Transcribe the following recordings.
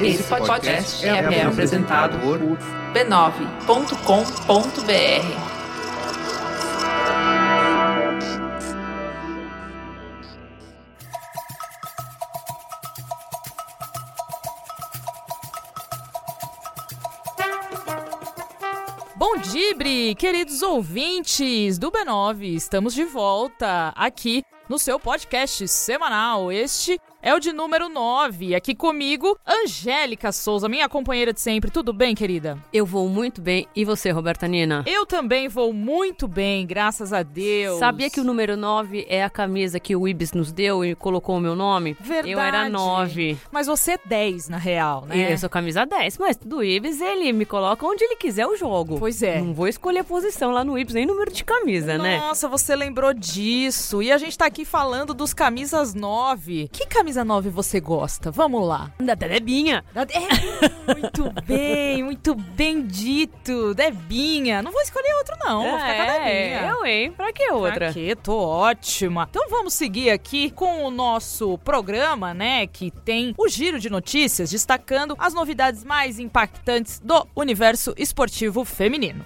Esse podcast é, é apresentado por b9.com.br. Bom dia, queridos ouvintes do B9. Estamos de volta aqui no seu podcast semanal. Este é o de número 9. Aqui comigo, Angélica Souza, minha companheira de sempre. Tudo bem, querida? Eu vou muito bem. E você, Roberta Nina? Eu também vou muito bem, graças a Deus. Sabia que o número 9 é a camisa que o Ibis nos deu e colocou o meu nome? Verdade. Eu era 9. Mas você é 10, na real, né? Eu sou camisa 10. Mas do Ibis, ele me coloca onde ele quiser eu jogo. Pois é. Não vou escolher a posição lá no Ibis, nem número de camisa, Nossa, né? Nossa, você lembrou disso. E a gente tá aqui falando dos camisas 9. Que camisa 9 você gosta? Vamos lá. Da Debinha. Da De... muito bem, muito bem dito. Debinha. Não vou escolher outro, não. vou ficar com a Debinha. É, eu, hein? Pra que outra? Pra quê? Tô ótima. Então vamos seguir aqui com o nosso programa, né? Que tem o giro de notícias destacando as novidades mais impactantes do universo esportivo feminino.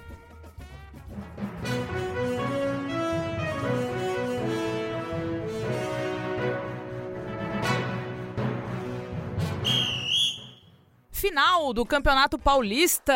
Final do Campeonato Paulista,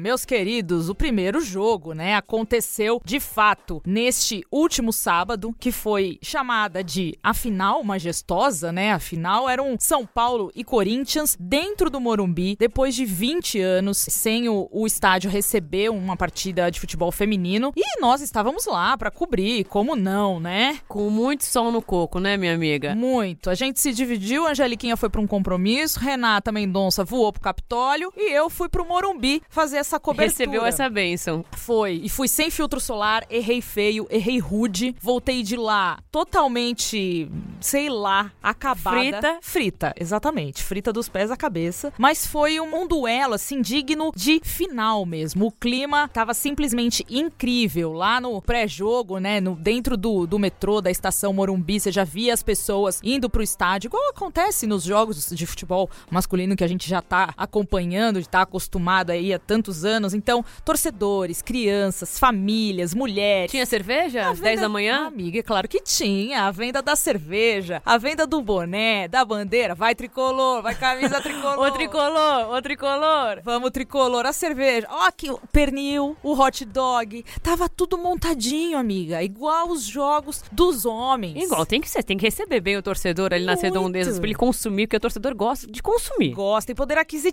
meus queridos, o primeiro jogo, né, aconteceu de fato neste último sábado, que foi chamada de a final majestosa, né? A final era um São Paulo e Corinthians dentro do Morumbi, depois de 20 anos sem o, o estádio receber uma partida de futebol feminino, e nós estávamos lá para cobrir, como não, né? Com muito sol no coco, né, minha amiga? Muito. A gente se dividiu, a Angeliquinha foi para um compromisso, Renata Mendonça voou pro Capitólio e eu fui pro Morumbi fazer essa cobertura. Recebeu essa bênção. Foi. E fui sem filtro solar, errei feio, errei rude. Voltei de lá totalmente, sei lá, acabada. Frita. Frita, exatamente. Frita dos pés à cabeça. Mas foi um, um duelo, assim, digno de final mesmo. O clima tava simplesmente incrível. Lá no pré-jogo, né, no, dentro do, do metrô da estação Morumbi, você já via as pessoas indo pro estádio, igual acontece nos jogos de futebol masculino que a gente já tá acompanhando, de estar tá acostumado aí há tantos anos. Então, torcedores, crianças, famílias, mulheres. Tinha cerveja? Às 10 da manhã? Amiga, é claro que tinha. A venda da cerveja, a venda do boné, da bandeira. Vai tricolor, vai camisa tricolor. o tricolor, o tricolor. Vamos tricolor, a cerveja. Ó, aqui o pernil, o hot dog. Tava tudo montadinho, amiga. Igual os jogos dos homens. Igual, tem que ser. Tem que receber bem o torcedor ali nas redondezas pra ele consumir, porque o torcedor gosta de consumir. Gosta, tem poder aquisitivo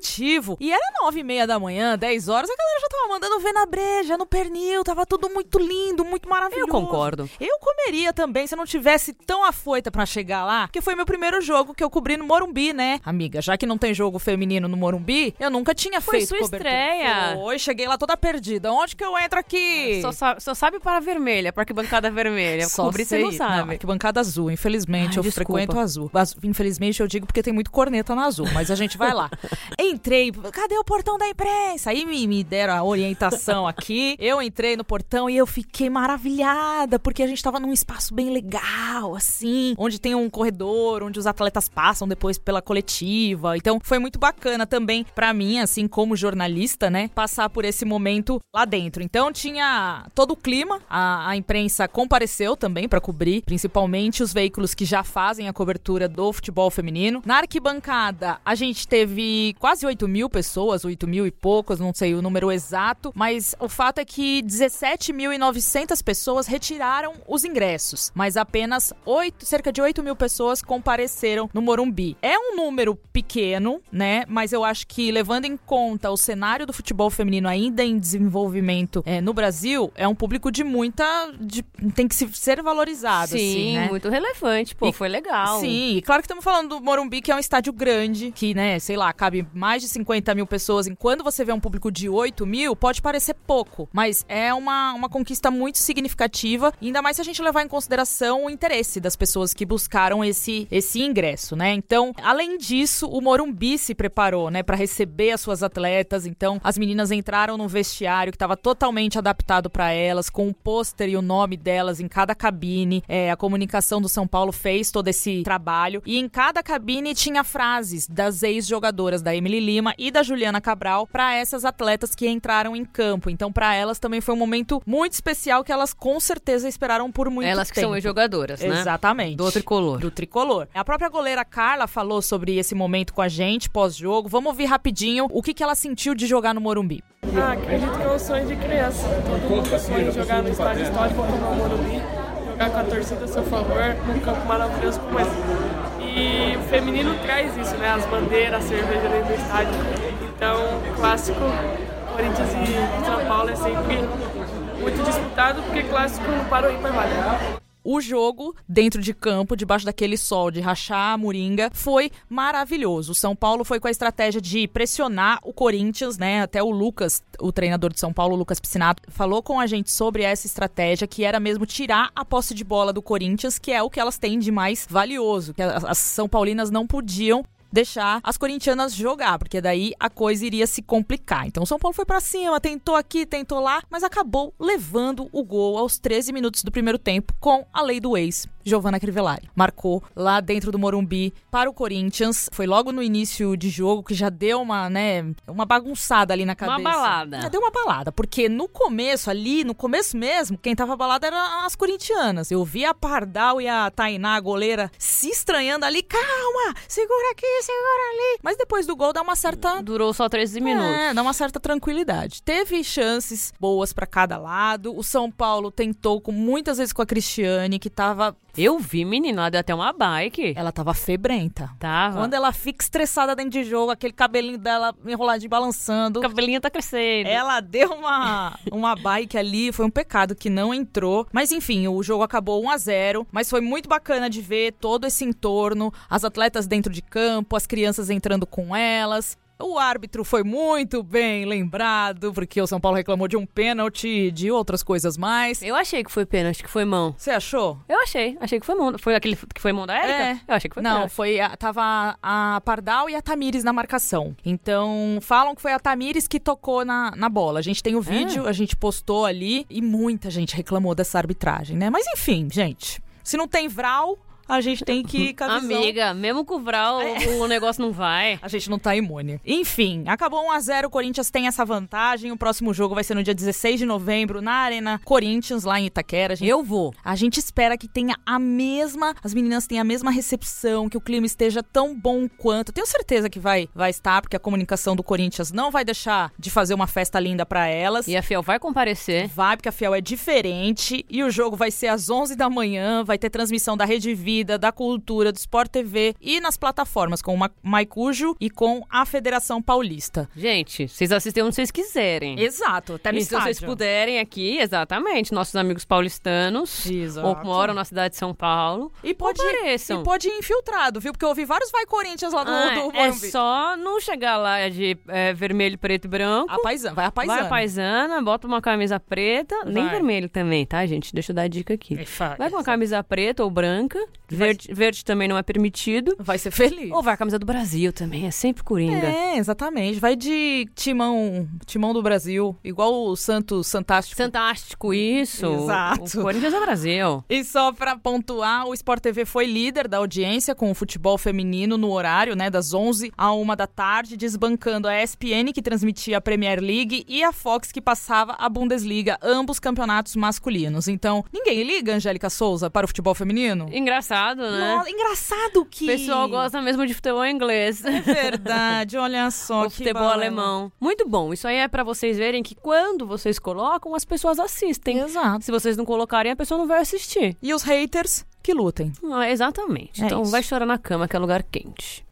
e era nove e meia da manhã, dez horas, a galera já tava mandando ver na breja, no pernil, tava tudo muito lindo, muito maravilhoso. Eu concordo. Eu comeria também se não tivesse tão afoita para chegar lá, que foi meu primeiro jogo que eu cobri no Morumbi, né? Amiga, já que não tem jogo feminino no Morumbi, eu nunca tinha foi feito sua cobertura. estreia. Foi, cheguei lá toda perdida. Onde que eu entro aqui? Só, sabe, só sabe para a vermelha, para arquibancada vermelha. Só Cobrir você não sabe. Não, arquibancada azul, infelizmente, Ai, eu desculpa. frequento azul. Infelizmente eu digo porque tem muito corneta na azul, mas a gente vai lá. Entrei, cadê o portão da imprensa? Aí me, me deram a orientação aqui. Eu entrei no portão e eu fiquei maravilhada, porque a gente tava num espaço bem legal, assim, onde tem um corredor, onde os atletas passam depois pela coletiva. Então foi muito bacana também para mim, assim, como jornalista, né, passar por esse momento lá dentro. Então tinha todo o clima, a, a imprensa compareceu também para cobrir, principalmente os veículos que já fazem a cobertura do futebol feminino. Na arquibancada, a gente teve quase 8 mil pessoas, 8 mil e poucas, não sei o número exato, mas o fato é que 17.900 pessoas retiraram os ingressos, mas apenas 8, cerca de 8 mil pessoas compareceram no Morumbi. É um número pequeno, né? Mas eu acho que levando em conta o cenário do futebol feminino ainda em desenvolvimento é, no Brasil, é um público de muita. De, tem que ser valorizado. Sim, assim, né? muito relevante, pô, E- foi legal. Sim, claro que estamos falando do Morumbi, que é um estádio grande, que, né, sei lá, cabe mais de 50 mil pessoas, enquanto você vê um público de 8 mil, pode parecer pouco, mas é uma, uma conquista muito significativa, ainda mais se a gente levar em consideração o interesse das pessoas que buscaram esse, esse ingresso, né? Então, além disso, o Morumbi se preparou, né, para receber as suas atletas. Então, as meninas entraram no vestiário que estava totalmente adaptado para elas, com o pôster e o nome delas em cada cabine. É, a comunicação do São Paulo fez todo esse trabalho e em cada cabine tinha frases das ex-jogadoras da Emily Lima e da Juliana Cabral para essas atletas que entraram em campo. Então, para elas também foi um momento muito especial que elas com certeza esperaram por muito elas tempo. Elas que são ex-jogadoras, né? Exatamente. Do tricolor. Do tricolor. A própria goleira Carla falou sobre esse momento com a gente pós-jogo. Vamos ouvir rapidinho o que, que ela sentiu de jogar no Morumbi. Ah, acredito que é um sonho de criança. Todo mundo sonha de jogar no estádio histórico como o Morumbi, jogar com a torcida a seu favor, num campo maravilhoso como esse. E o feminino traz isso, né? As bandeiras, a cerveja dentro do estádio. Então, clássico Corinthians e São Paulo é sempre muito disputado, porque clássico para o vale o jogo dentro de campo, debaixo daquele sol de rachar a moringa, foi maravilhoso. O São Paulo foi com a estratégia de pressionar o Corinthians, né? Até o Lucas, o treinador de São Paulo, Lucas Piscinato, falou com a gente sobre essa estratégia, que era mesmo tirar a posse de bola do Corinthians, que é o que elas têm de mais valioso, que as São Paulinas não podiam deixar as corintianas jogar, porque daí a coisa iria se complicar. Então o São Paulo foi para cima, tentou aqui, tentou lá, mas acabou levando o gol aos 13 minutos do primeiro tempo com a lei do ex. Giovanna Crivellari. Marcou lá dentro do Morumbi para o Corinthians. Foi logo no início de jogo que já deu uma, né, uma bagunçada ali na cabeça. Uma balada. Já deu uma balada, porque no começo ali, no começo mesmo, quem tava balada eram as corintianas. Eu vi a Pardal e a Tainá, a goleira, se estranhando ali. Calma, segura aqui, segura ali. Mas depois do gol dá uma certa... Durou só 13 minutos. É, dá uma certa tranquilidade. Teve chances boas para cada lado. O São Paulo tentou com muitas vezes com a Cristiane, que tava eu vi, menina, ela deu até uma bike. Ela tava febrenta. Tava. Quando ela fica estressada dentro de jogo, aquele cabelinho dela enroladinho balançando. O cabelinho tá crescendo. Ela deu uma, uma bike ali, foi um pecado que não entrou. Mas enfim, o jogo acabou 1 a 0 mas foi muito bacana de ver todo esse entorno, as atletas dentro de campo, as crianças entrando com elas. O árbitro foi muito bem lembrado, porque o São Paulo reclamou de um pênalti, de outras coisas mais. Eu achei que foi pênalti, que foi mão. Você achou? Eu achei, achei que foi mão. Foi aquele que foi mão da Érica? É. Eu achei que foi Não, pênalti. foi a, tava a Pardal e a Tamires na marcação. Então, falam que foi a Tamires que tocou na, na bola. A gente tem o vídeo, a gente postou ali e muita gente reclamou dessa arbitragem, né? Mas enfim, gente, se não tem Vral, a gente tem que ir com a visão. Amiga, mesmo com o Vral, o, o negócio não vai. A gente não tá imune. Enfim, acabou 1 a 0 o Corinthians tem essa vantagem. O próximo jogo vai ser no dia 16 de novembro, na Arena Corinthians, lá em Itaquera. Gente, Eu vou. A gente espera que tenha a mesma, as meninas tenham a mesma recepção, que o clima esteja tão bom quanto. Tenho certeza que vai, vai estar, porque a comunicação do Corinthians não vai deixar de fazer uma festa linda para elas. E a Fiel vai comparecer. Vai, porque a Fiel é diferente. E o jogo vai ser às 11 da manhã. Vai ter transmissão da Rede Vida, da Cultura, do Sport TV e nas plataformas com o Maicujo e com a Federação Paulista. Gente, vocês assistem onde vocês quiserem. Exato, até no e se vocês puderem aqui, exatamente, nossos amigos paulistanos, Exato. ou que moram na cidade de São Paulo, E pode, compareçam. e pode ir infiltrado, viu? Porque eu ouvi vários Vai Corinthians lá do, Ah, do é Morumbi. só não chegar lá de é, vermelho, preto e branco. A paisana, vai a paisana. Vai a paisana, bota uma camisa preta, nem Vai. vermelho também, tá, gente? Deixa eu dar a dica aqui. É, Vai com uma camisa preta ou branca, verde, verde também não é permitido. Vai ser feliz. Ou vai a camisa do Brasil também, é sempre coringa. É, exatamente. Vai de timão, timão do Brasil, igual o Santos Fantástico. Fantástico isso. Exato. O Corinthians é Brasil. E só pra pontuar, o Sport TV foi líder da audiência com o futebol feminino no horário, né, das 11 à 1 da tarde, desbancando a ESPN que transmitia a Premier League e a Fox que passava a Bundesliga, ambos campeonatos masculinos. Então, ninguém liga, Angélica Souza, para o futebol feminino? Engraçado, né? Nossa, engraçado que O pessoal gosta mesmo de futebol inglês. É verdade, olha só o que futebol balela. alemão. Muito bom. Isso aí é pra vocês verem que quando vocês colocam, as pessoas assistem. Exato. Se vocês não colocarem, a pessoa não vai assistir. E os haters que lutem. Ah, exatamente. É então isso. vai chorar na cama, que é lugar quente.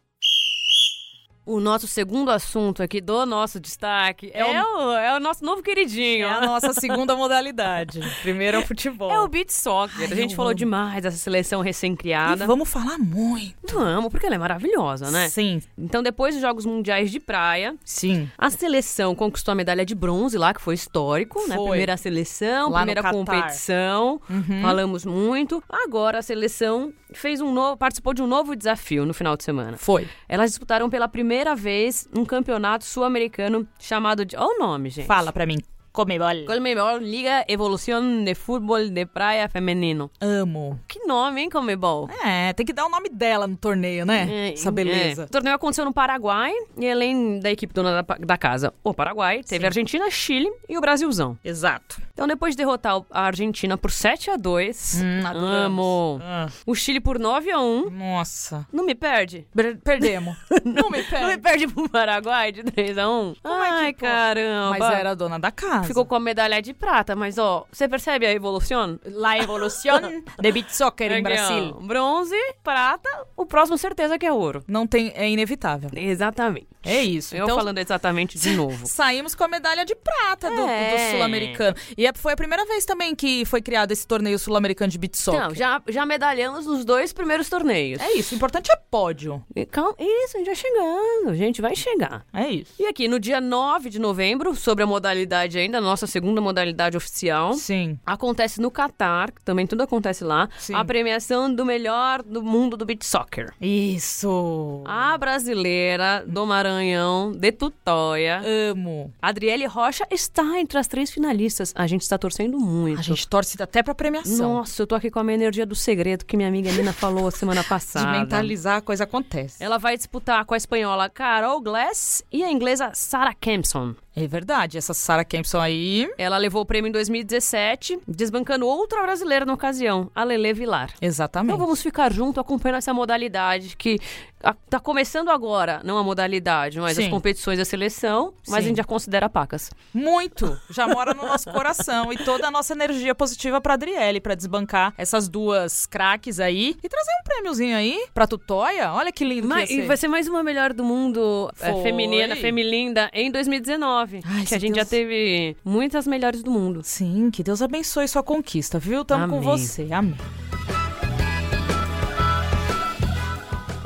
O nosso segundo assunto aqui do nosso destaque é, É o, é o nosso novo queridinho. É a nossa segunda modalidade. Primeiro é o futebol. É o beat soccer. a gente falou amo. demais dessa seleção E recém-criada. vamos falar muito. Amo, porque ela é maravilhosa, né? Sim, Então, depois dos Jogos Mundiais de Praia, sim. a seleção conquistou a medalha de bronze lá, que foi histórico, né? Foi. Primeira seleção, Lá primeira Catar. Uhum. competição. Falamos muito. Agora a seleção fez um novo, participou de um novo desafio no final de semana. Foi. Elas disputaram pela primeira vez um campeonato sul-americano chamado de. Olha o nome, gente. Fala pra mim. Comebol. Comebol Liga Evolução de Futebol de Praia Feminino. Amo. Que nome, hein, Comebol? É, tem que dar o nome dela no torneio, né? É, Essa beleza. é. O torneio aconteceu no Paraguai e além da equipe dona da, da casa, o Paraguai, teve Sim. a Argentina, Chile e o Brasilzão. Exato. Então, depois de derrotar a Argentina por 7 a 2 Hum, amo. Ah, O Chile por 9 a 1 nossa. Não me perde. Per- perdemos. Não me Não me perde. perde pro Paraguai de 3 a 1 Como é que Ai, caramba. Mas era a dona da casa. Ficou com a medalha de prata, mas ó, você percebe a evolução? La evolução de beat soccer em Brasil. Bronze, prata, o próximo certeza que é ouro. Não tem, é inevitável. Exatamente. É isso. Eu então, falando exatamente de novo. Saímos com a medalha de prata do, É. do sul-americano. E é- foi a primeira vez também que foi criado esse torneio sul-americano de beat soccer. Então, já, já medalhamos nos dois primeiros torneios. É isso, o importante é pódio. E Calma, isso, a gente vai chegando, a gente vai chegar. É isso. E aqui, no dia 9 de novembro, sobre a modalidade ainda, a nossa segunda modalidade oficial, Sim. acontece no Catar, também tudo acontece lá, Sim. a premiação do melhor do mundo do beach soccer. Isso. A brasileira do Maranhão, de Tutóia, Amo. Adriele Rocha, está entre as três finalistas. A gente está torcendo muito. A gente torce até pra premiação. Nossa, eu tô aqui com a minha energia do segredo que minha amiga Nina falou semana De passada. mentalizar, a coisa acontece. Ela vai disputar com a espanhola Carol Glass e a inglesa Sarah Kempson. É verdade, essa Sarah Kempson aí. Ela levou o prêmio em 2017, desbancando outra brasileira na ocasião, a Lele Vilar. Exatamente. Então vamos ficar junto acompanhando essa modalidade que tá começando agora, não a modalidade, mas as Sim. competições da seleção, mas Sim. a gente já considera pacas. Muito. Já mora no nosso coração. E toda a nossa energia positiva pra Adriele, pra desbancar essas duas craques aí. E trazer um prêmiozinho aí pra Tutóia. Olha que lindo Mas, que e vai ser mais uma melhor do mundo é, feminina, femilinda, em 2019. Ai, que a gente Deus- já teve muitas melhores do mundo. Sim, que Deus abençoe sua conquista, viu? Tamo com Amém. você. Amém.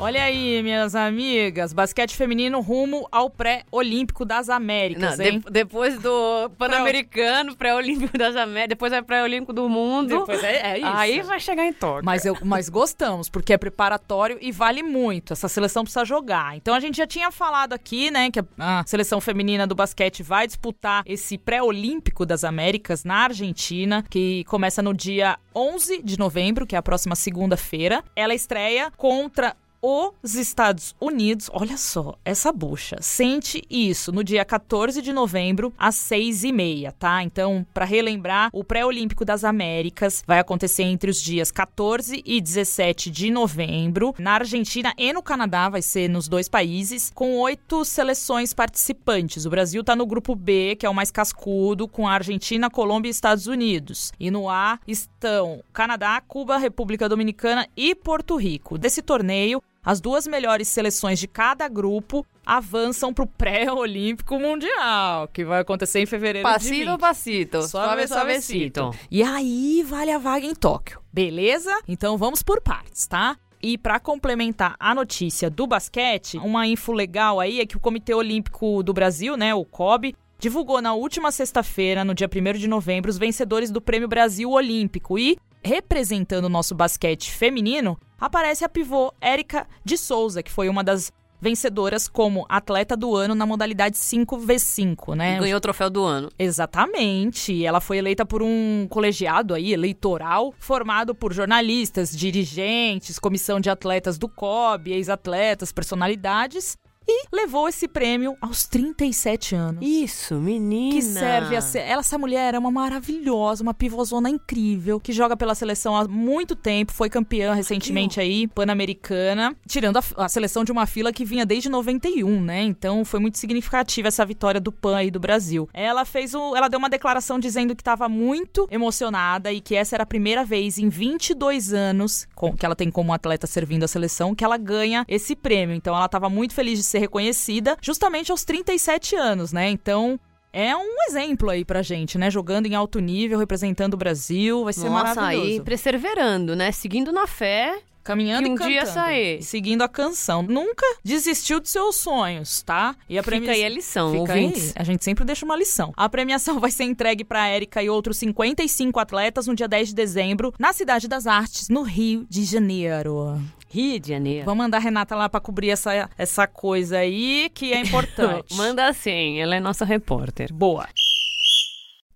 Olha aí, minhas amigas, basquete feminino rumo ao pré-olímpico das Américas, Não, hein? de- depois do Pan-Americano, pré-olímpico das Américas, depois é pré-olímpico do mundo. Depois é, é isso. Aí vai chegar em Tóquio. Mas, eu, mas gostamos, porque é preparatório e vale muito. Essa seleção precisa jogar. Então a gente já tinha falado aqui, né, que a, a seleção feminina do basquete vai disputar esse pré-olímpico das Américas na Argentina, que começa no dia 11 de novembro, que é a próxima segunda-feira. Ela estreia contra os Estados Unidos, olha só, essa bucha, sente isso no dia 14 de novembro, às seis e meia, tá? Então, para relembrar, o Pré-Olímpico das Américas vai acontecer entre os dias 14 e 17 de novembro, na Argentina e no Canadá, vai ser nos dois países, com oito seleções participantes. O Brasil tá no grupo B, que é o mais cascudo, com a Argentina, Colômbia e Estados Unidos. E no A estão Canadá, Cuba, República Dominicana e Porto Rico. Desse torneio, as duas melhores seleções de cada grupo avançam para o pré-olímpico mundial, que vai acontecer em fevereiro de Passito, 20. passito. Suave, suavecito. E aí vale a vaga em Tóquio, beleza? Então vamos por partes, tá? E para complementar a notícia do basquete, uma info legal aí é que o Comitê Olímpico do Brasil, né, o COB, divulgou na última sexta-feira, no dia 1 de novembro, os vencedores do Prêmio Brasil Olímpico e representando o nosso basquete feminino, aparece a pivô Érica de Souza, que foi uma das vencedoras como atleta do ano na modalidade 5v5, né? Ganhou o troféu do ano. Exatamente. Ela foi eleita por um colegiado aí, eleitoral, formado por jornalistas, dirigentes, comissão de atletas do COB, ex-atletas, personalidades. E levou esse prêmio aos 37 anos. Isso, menina. Que serve a ser. Ela, essa mulher é uma maravilhosa, uma pivôzona incrível, que joga pela seleção há muito tempo, foi campeã recentemente aí, pan-americana, tirando a, a seleção de uma fila que vinha desde 91, né? Então foi muito significativa essa vitória do PAN aí do Brasil. Ela fez o. Ela deu uma declaração dizendo que estava muito emocionada e que essa era a primeira vez em 22 anos com- que ela tem como atleta servindo a seleção que ela ganha esse prêmio. Então ela estava muito feliz de ser ser reconhecida justamente aos 37 anos, né? Então, é um exemplo aí pra gente, né? Jogando em alto nível, representando o Brasil, vai ser Nossa, maravilhoso. aí perseverando, né? Seguindo na fé. Caminhando que um e cantando. dia sair. Seguindo a canção. Nunca desistiu dos seus sonhos, tá? E a Fica aí a lição, Fica ouvintes. aí. A gente sempre deixa uma lição. A premiação vai ser entregue pra Érica e outros 55 atletas no dia 10 de dezembro, na Cidade das Artes, no Rio de Janeiro. Rio de Janeiro. Vamos mandar a Renata lá pra cobrir essa, essa coisa aí que é importante. Manda assim, ela é nossa repórter. Boa.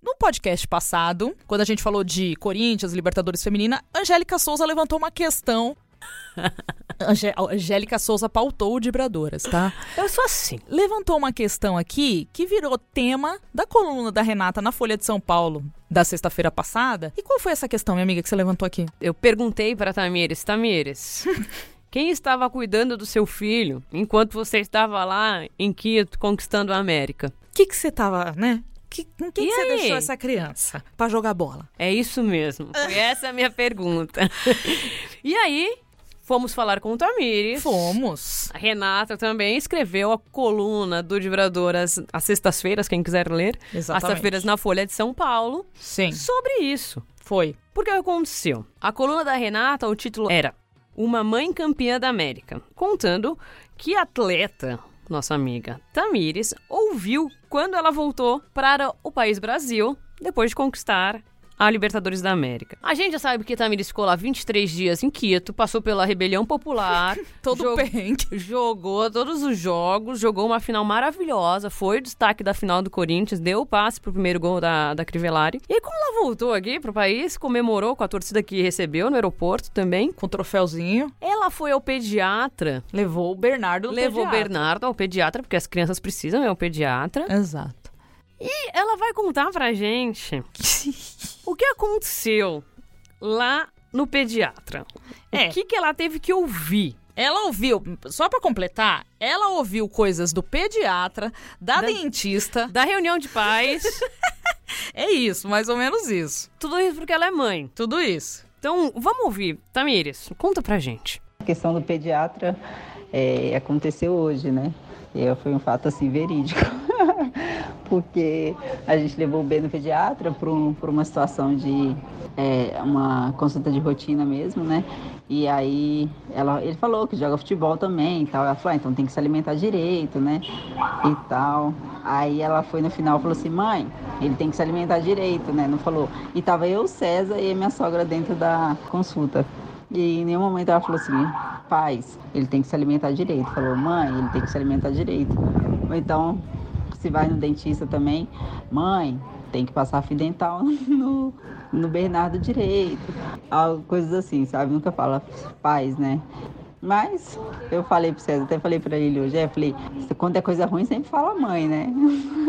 No podcast passado, quando a gente falou de Corinthians, Libertadores Feminina, Angélica Souza levantou uma questão. Angé- Angélica Souza pautou o Vibradoras, tá? Eu sou assim. Levantou uma questão aqui que virou tema da coluna da Renata na Folha de São Paulo da sexta-feira passada. E qual foi essa questão, minha amiga, que você levantou aqui? Eu perguntei para Tamires, Tamires, quem estava cuidando do seu filho enquanto você estava lá em Quito conquistando a América? O que que você tava, né? Que, com quem que você deixou essa criança pra jogar bola? É isso mesmo. Foi essa a minha pergunta. e aí, fomos falar com o Tamires. Fomos. A Renata também escreveu a coluna do Vibradoras às sextas-feiras, quem quiser ler. Às Exatamente. sextas-feiras na Folha de São Paulo. Sim, Sobre isso. foi. Porque aconteceu? A coluna da Renata, o título era Uma Mãe Campeã da América, contando que a atleta, nossa amiga Tamires, ouviu quando ela voltou para o país Brasil, depois de conquistar a Libertadores da América. A gente já sabe que Tamires ficou lá 23 dias em Quito, passou pela rebelião popular, Todo jog- perrengue. Jogou todos os jogos, jogou uma final maravilhosa, foi o destaque da final do Corinthians, deu o passe pro primeiro gol da, da Crivellari. E aí, quando ela voltou aqui pro país, comemorou com a torcida que recebeu no aeroporto também. Com o troféuzinho. Ela foi ao pediatra, Levou o Bernardo no levou o. Bernardo ao pediatra, porque as crianças precisam ir ao pediatra. Exato. E ela vai contar pra gente o que aconteceu lá no pediatra. É. O que, que ela teve que ouvir. Ela ouviu, só pra completar, ela ouviu coisas do pediatra, da, Da- dentista. Da reunião de pais, É isso, mais ou menos isso. tudo isso porque ela é mãe. Tudo isso. Então, vamos ouvir. Tamires, conta pra gente. A questão do pediatra é, aconteceu hoje, né? E foi um fato assim verídico. Porque a gente levou o B no pediatra por, um- uma situação de é, uma consulta de rotina mesmo, né? E aí ela, ele falou que joga futebol também e tal. Ela falou, ah, então tem que se alimentar direito, né? E tal. Aí ela foi no final e falou assim, mãe, ele tem que se alimentar direito, né? Não falou. E tava eu, César e a minha sogra dentro da consulta. E em nenhum momento ela falou assim, paz, ele tem que se alimentar direito. Falou, mãe, ele tem que se alimentar direito. Ou então, se vai no dentista também, mãe, tem que passar fio dental no, no Bernardo direito. Coisas assim, sabe? Nunca fala paz, né? Mas eu falei pro César, até falei pra ele hoje, é, falei, quando é coisa ruim, sempre fala mãe, né?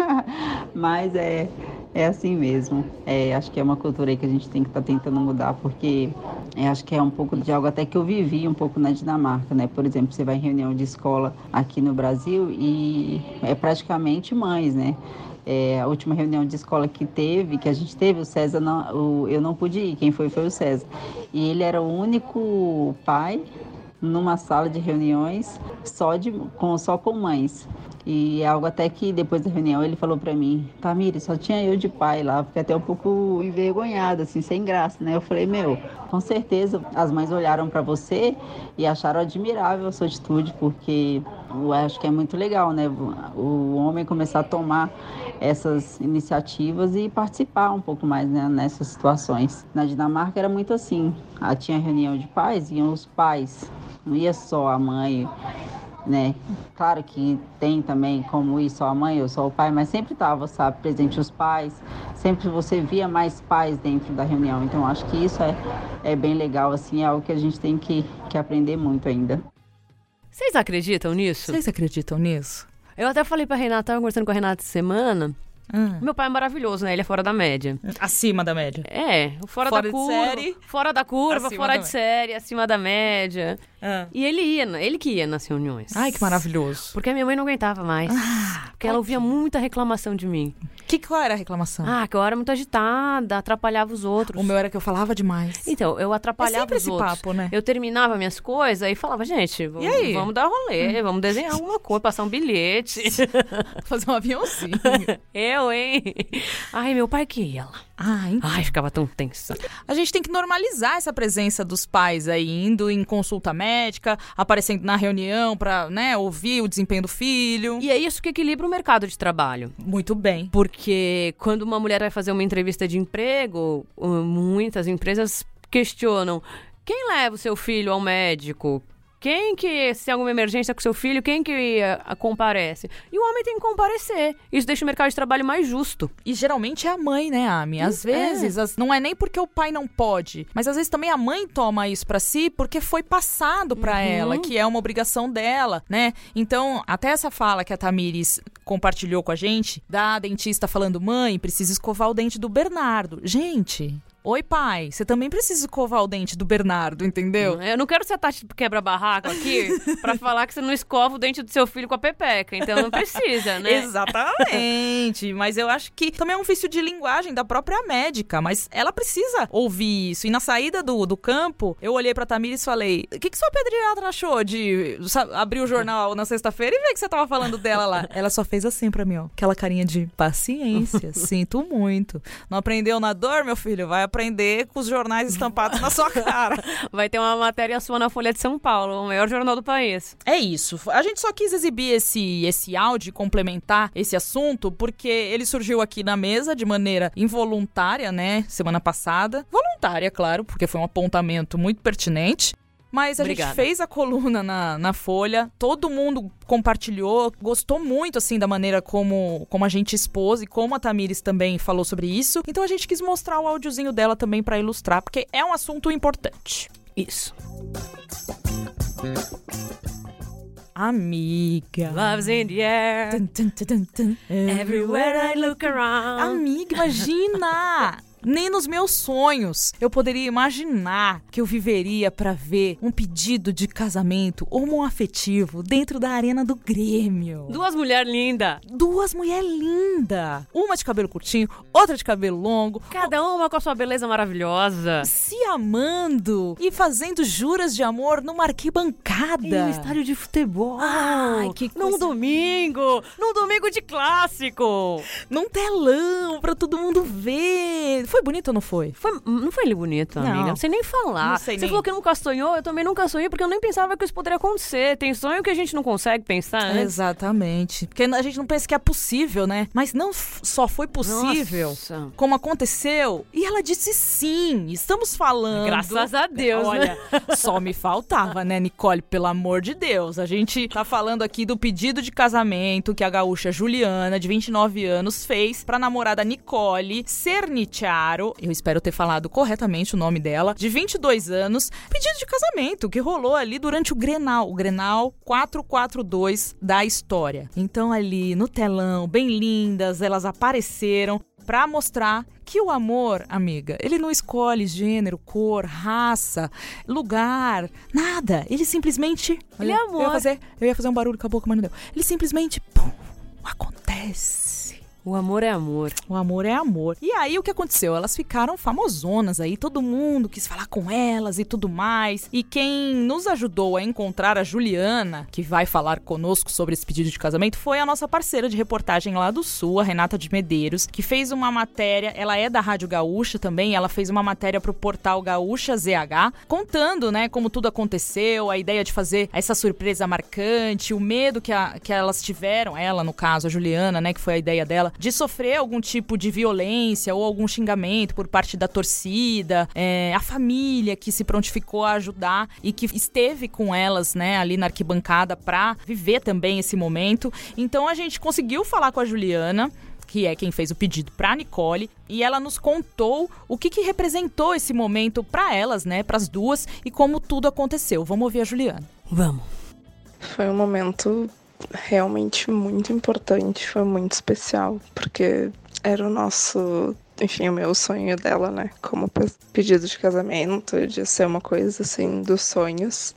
Mas é, é assim mesmo. É, acho que é uma cultura aí que a gente tem que estar tentando mudar, porque é, acho que é um pouco de algo até que eu vivi um pouco na Dinamarca, né? Por exemplo, você vai em reunião de escola aqui no Brasil e é praticamente mães, né? É, a última reunião de escola que teve, que a gente teve, o César não, o- eu não pude ir, quem foi foi o César. E ele era o único pai numa sala de reuniões só, de, com, só com mães. E é algo até que depois da reunião ele falou pra mim, Tamiri, só tinha eu de pai lá, fiquei até um pouco envergonhada, assim, sem graça, né? Eu falei, meu, com certeza as mães olharam pra você e acharam admirável a sua atitude, porque eu acho que é muito legal, né? O homem começar a tomar essas iniciativas e participar um pouco mais né, nessas situações. Na Dinamarca era muito assim, ah, tinha reunião de pais, iam os pais, não ia só a mãe, né? Claro que tem também como ir só a mãe ou só o pai, mas sempre estava, sabe, presente os pais, sempre você via mais pais dentro da reunião. Então acho que isso é, é bem legal, assim, é algo que a gente tem que, que aprender muito ainda. Vocês acreditam nisso? Vocês acreditam nisso? Eu até falei pra Renata, tava conversando com a Renata essa semana, Hum. Meu pai é maravilhoso, né? Ele é fora da média. Acima da média. É, fora, Fora da de curva. série. Fora da curva, fora da de série, acima da média. Ah. E ele ia, ele que ia nas reuniões. Ai, que maravilhoso. Porque a minha mãe não aguentava mais. porque ela ouvia muita reclamação de mim. Que, qual era a reclamação? Ah, que eu era muito agitada, atrapalhava os outros. o meu era que eu falava demais. Então, eu atrapalhava É sempre os esse outros. papo, né? Eu terminava minhas coisas e falava, gente, vamos, E aí? vamos dar rolê, vamos desenhar alguma coisa, passar um bilhete. Fazer um aviãozinho. eu, hein? Ai, meu pai que ia lá. Ai, Ai, ficava tão tensa. A gente tem que normalizar essa presença dos pais aí, indo em consulta médica, aparecendo na reunião pra, né, ouvir o desempenho do filho. E é isso que equilibra o mercado de trabalho. Muito bem. Porque quando uma mulher vai fazer uma entrevista de emprego, muitas empresas questionam: quem leva o seu filho ao médico? Quem que, se tem alguma emergência com seu filho, quem que uh, comparece? E o homem tem que comparecer. Isso deixa o mercado de trabalho mais justo. E geralmente é a mãe, né, Ami? Às é. vezes, as- não é nem porque o pai não pode, mas às vezes também a mãe toma isso pra si porque foi passado pra Uhum. ela, que é uma obrigação dela, né? Então, até essa fala que a Tamires compartilhou com a gente, da dentista falando: mãe, precisa escovar o dente do Bernardo. Gente. Oi, pai, você também precisa escovar o dente do Bernardo, entendeu? Eu não quero ser a Tati quebra-barraco aqui pra falar que você não escova o dente do seu filho com a pepeca. Então não precisa, né? Exatamente. mas eu acho que também é um vício de linguagem da própria médica. Mas ela precisa ouvir isso. E na saída do, do campo, eu olhei pra Tamires e falei: O que, que sua pediatra achou de abrir o jornal na sexta-feira e ver que você tava falando dela lá? Ela só fez assim pra mim, ó. Aquela carinha de paciência. Sinto muito. Não aprendeu na dor, meu filho? Vai aprender com os jornais estampados na sua cara. Vai ter uma matéria sua na Folha de São Paulo, o maior jornal do país. É isso. A gente só quis exibir esse, esse áudio complementar esse assunto porque ele surgiu aqui na mesa de maneira involuntária, né? Semana passada. Voluntária, claro, porque foi um apontamento muito pertinente. Mas a Obrigada. gente fez a coluna na, na Folha, todo mundo compartilhou, gostou muito, assim, da maneira como, como a gente expôs e como a Tamires também falou sobre isso. Então a gente quis mostrar o áudiozinho dela também pra ilustrar, porque é um assunto importante. Isso. Amiga. Love's in the air. Tum, tum, tum. Everywhere I look around. Amiga, imagina! Nem nos meus sonhos eu poderia imaginar que eu viveria pra ver um pedido de casamento homoafetivo dentro da arena do Grêmio. Duas mulheres lindas. Duas mulheres lindas. Uma de cabelo curtinho, outra de cabelo longo. Cada uma com a sua beleza maravilhosa. Se amando e fazendo juras de amor numa arquibancada. Em um estádio de futebol. Ai, que Num coisa- domingo. Num domingo de clássico. Num telão pra todo mundo ver. Foi bonito ou não foi? Foi, não foi ele bonito, Não. amiga? Não sei nem falar. Não sei Você nem. falou que nunca sonhou, eu também nunca sonhei, porque eu nem pensava que isso poderia acontecer. Tem sonho que a gente não consegue pensar antes. Exatamente. Porque a gente não pensa que é possível, né? Mas não só foi possível. Nossa. Como aconteceu. E ela disse sim. Estamos falando. Graças a Deus, Olha, né? só me faltava, né, Nicole? Pelo amor de Deus. A gente tá falando aqui do pedido de casamento que a gaúcha Juliana, de 29 anos, fez pra namorada Nicole Eu espero ter falado corretamente o nome dela. De 22 anos. Pedido de casamento que rolou ali durante o Grenal. O Grenal 442 da história. Então, ali no telão, bem lindas, elas apareceram pra mostrar que o amor, amiga, ele não escolhe gênero, cor, raça, lugar, nada. Ele simplesmente. Ele é Olha, Eu amor. ia fazer, eu ia fazer um barulho com a boca, mas não deu. Ele simplesmente. Pum, acontece. O amor é amor. O amor é amor. E aí o que aconteceu? Elas ficaram famosonas aí, todo mundo quis falar com elas e tudo mais. E quem nos ajudou a encontrar a Juliana, que vai falar conosco sobre esse pedido de casamento, foi a nossa parceira de reportagem lá do Sul, a Renata de Medeiros, que fez uma matéria, ela é da Rádio Gaúcha também, ela fez uma matéria pro portal Gaúcha ZH, contando, né, como tudo aconteceu, a ideia de fazer essa surpresa marcante, o medo que, a- que elas tiveram, ela no caso, a Juliana, né, que foi a ideia dela, de sofrer algum tipo de violência ou algum xingamento por parte da torcida, é, a família que se prontificou a ajudar e que esteve com elas, né, ali na arquibancada pra viver também esse momento. Então a gente conseguiu falar com a Juliana que é quem fez o pedido pra Nicole, e ela nos contou o que, que representou esse momento pra elas, né, pras duas, e como tudo aconteceu. Vamos ouvir a Juliana. Vamos. Foi um momento realmente muito importante, foi muito especial, porque era o nosso, enfim, o meu sonho dela, né? Como pedido de casamento, de ser uma coisa assim dos sonhos.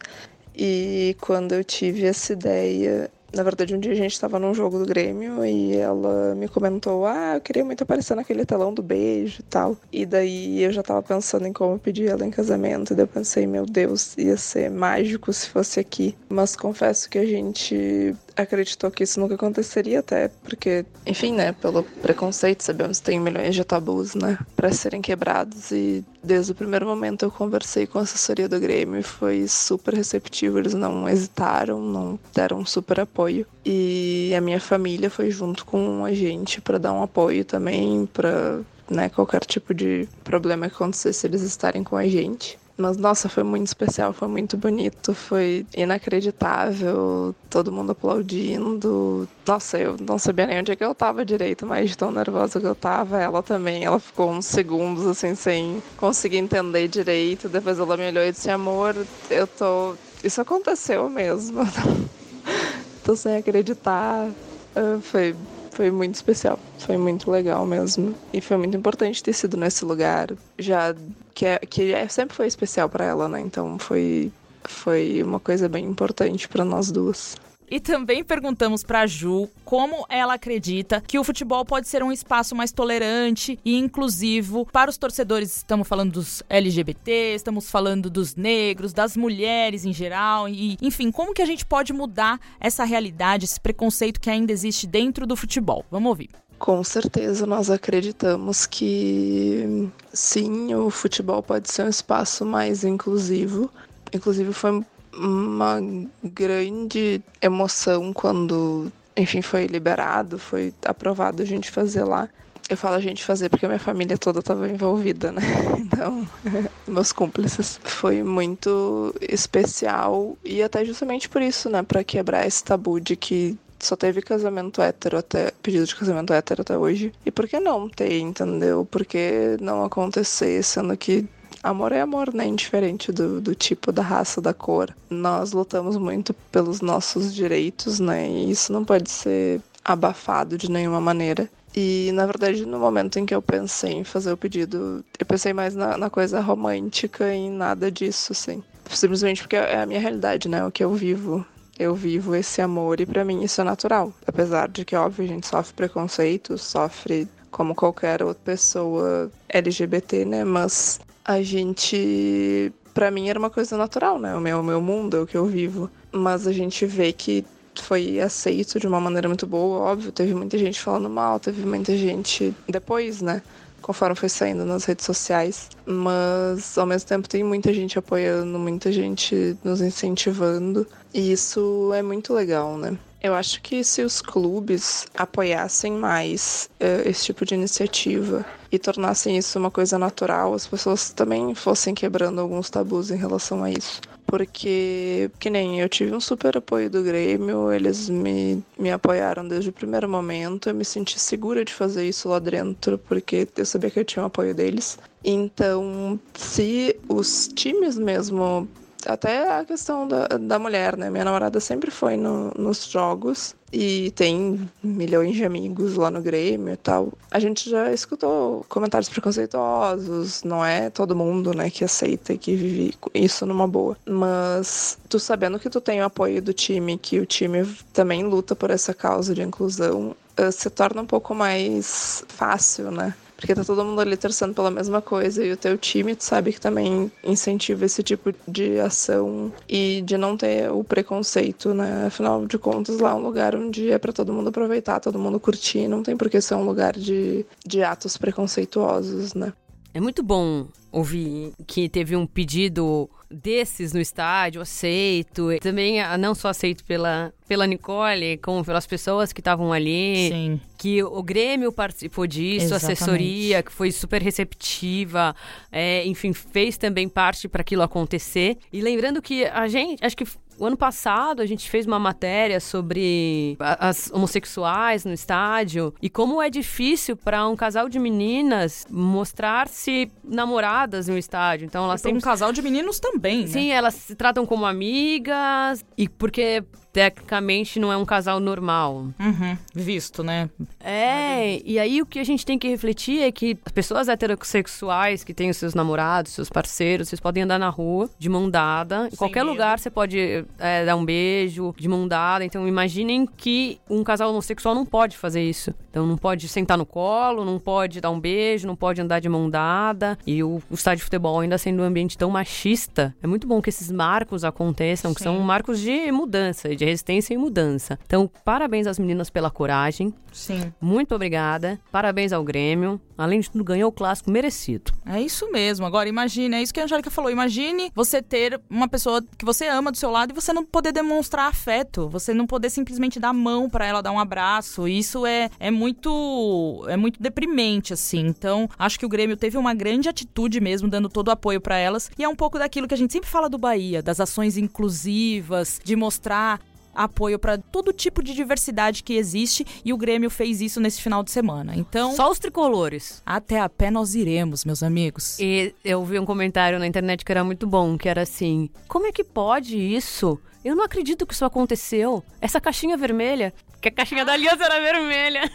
E quando eu tive essa ideia, na verdade, um dia a gente estava num jogo do Grêmio e ela me comentou: Ah, eu queria muito aparecer naquele telão do beijo e tal. E daí eu já estava pensando em como pedir ela em casamento. E daí eu pensei: Meu Deus, ia ser mágico se fosse aqui. Mas confesso que a gente acreditou que isso nunca aconteceria até porque, enfim, né, pelo preconceito, sabemos que tem milhões de tabus, né, para serem quebrados e desde o primeiro momento eu conversei com a assessoria do Grêmio foi super receptivo, eles não hesitaram, não deram super apoio. E a minha família foi junto com a gente para dar um apoio também para né, qualquer tipo de problema que acontecesse eles estarem com a gente. Mas nossa, foi muito especial, foi muito bonito, foi inacreditável, todo mundo aplaudindo. Nossa, eu não sabia nem onde é que eu tava direito, mas tão nervosa que eu tava, ela também, ela ficou uns segundos assim sem conseguir entender direito. Depois ela me olhou e disse: "Amor, eu tô isso aconteceu mesmo". tô sem acreditar. Uh, foi foi muito especial, foi muito legal mesmo. E foi muito importante ter sido nesse lugar, já que, é, que é, sempre foi especial para ela, né? Então foi, foi uma coisa bem importante para nós duas. E também perguntamos para Ju como ela acredita que o futebol pode ser um espaço mais tolerante e inclusivo para os torcedores. Estamos falando dos LGBT, estamos falando dos negros, das mulheres em geral e, enfim, como que a gente pode mudar essa realidade, esse preconceito que ainda existe dentro do futebol? Vamos ouvir. Com certeza, nós acreditamos que sim, o futebol pode ser um espaço mais inclusivo. Inclusive, foi uma grande emoção quando, enfim, foi liberado, foi aprovado a gente fazer lá. Eu falo a gente fazer porque minha família toda estava envolvida, né? Então, meus cúmplices. Foi muito especial e até justamente por isso, né? Para quebrar esse tabu de que só teve casamento hétero até. pedido de casamento hétero até hoje. E por que não ter, entendeu? Por que não acontecer, sendo que amor é amor, né? Indiferente do, do tipo, da raça, da cor. Nós lutamos muito pelos nossos direitos, né? E isso não pode ser abafado de nenhuma maneira. E, na verdade, no momento em que eu pensei em fazer o pedido, eu pensei mais na, na coisa romântica e nada disso, assim. Simplesmente porque é a minha realidade, né? O que eu vivo. Eu vivo esse amor e para mim isso é natural. Apesar de que, óbvio, a gente sofre preconceito, sofre como qualquer outra pessoa LGBT, né? Mas a gente. para mim era uma coisa natural, né? O meu, o meu mundo, é o que eu vivo. Mas a gente vê que foi aceito de uma maneira muito boa, óbvio. Teve muita gente falando mal, teve muita gente depois, né? Conforme foi saindo nas redes sociais. Mas ao mesmo tempo tem muita gente apoiando, muita gente nos incentivando. E isso é muito legal, né? Eu acho que se os clubes apoiassem mais uh, esse tipo de iniciativa e tornassem isso uma coisa natural, as pessoas também fossem quebrando alguns tabus em relação a isso. Porque, que nem eu tive um super apoio do Grêmio, eles me, me apoiaram desde o primeiro momento, eu me senti segura de fazer isso lá dentro, porque eu sabia que eu tinha o apoio deles. Então, se os times mesmo até a questão da, da mulher, né? Minha namorada sempre foi no, nos jogos e tem milhões de amigos lá no Grêmio e tal. A gente já escutou comentários preconceituosos, não é todo mundo, né, que aceita e que vive isso numa boa. Mas tu sabendo que tu tem o apoio do time, que o time também luta por essa causa de inclusão, uh, se torna um pouco mais fácil, né? Porque tá todo mundo ali torcendo pela mesma coisa e o teu time, tu sabe que também incentiva esse tipo de ação e de não ter o preconceito, né? Afinal de contas, lá é um lugar onde é para todo mundo aproveitar, todo mundo curtir, não tem por que ser um lugar de, de atos preconceituosos, né? É muito bom ouvir que teve um pedido desses no estádio, aceito. Também ah, não só aceito pela, pela Nicole, como pelas pessoas que estavam ali. Sim. Que o Grêmio participou disso, Exatamente. a assessoria, que foi super receptiva. É, enfim, fez também parte para aquilo acontecer. E lembrando que a gente, acho que O ano passado a gente fez uma matéria sobre as homossexuais no estádio e como é difícil para um casal de meninas mostrar-se namoradas no estádio. Então elas Tem têm um casal de meninos também, né? Sim, elas se tratam como amigas e porque tecnicamente não é um casal normal. Uhum. Visto, né? É, e aí o que a gente tem que refletir é que as pessoas heterossexuais que têm os seus namorados, seus parceiros, vocês podem andar na rua de mão dada. Em Sem qualquer medo. lugar você pode é, dar um beijo de mão dada. Então imaginem que um casal homossexual não pode fazer isso. Então não pode sentar no colo, não pode dar um beijo, não pode andar de mão dada. E o, o estádio de futebol ainda sendo um ambiente tão machista, é muito bom que esses marcos aconteçam, que Sim. são marcos de mudança, de resistência e mudança. Então, parabéns às meninas pela coragem. Sim. Muito obrigada. Parabéns ao Grêmio. Além de tudo, ganhou o clássico merecido. É isso mesmo. Agora, imagine, é isso que a Angélica falou. Imagine você ter uma pessoa que você ama do seu lado e você não poder demonstrar afeto. Você não poder simplesmente dar a mão pra ela, dar um abraço. Isso é, é muito é muito deprimente, assim. Então, acho que o Grêmio teve uma grande atitude mesmo, dando todo o apoio pra elas. E é um pouco daquilo que a gente sempre fala do Bahia, das ações inclusivas, de mostrar apoio pra todo tipo de diversidade que existe e o Grêmio fez isso nesse final de semana. Então, Só os tricolores. até a pé nós iremos, meus amigos. E eu vi um comentário na internet que era muito bom, que era assim: Como é que pode isso? Eu não acredito que isso aconteceu. Essa caixinha vermelha, que a caixinha da aliança era vermelha.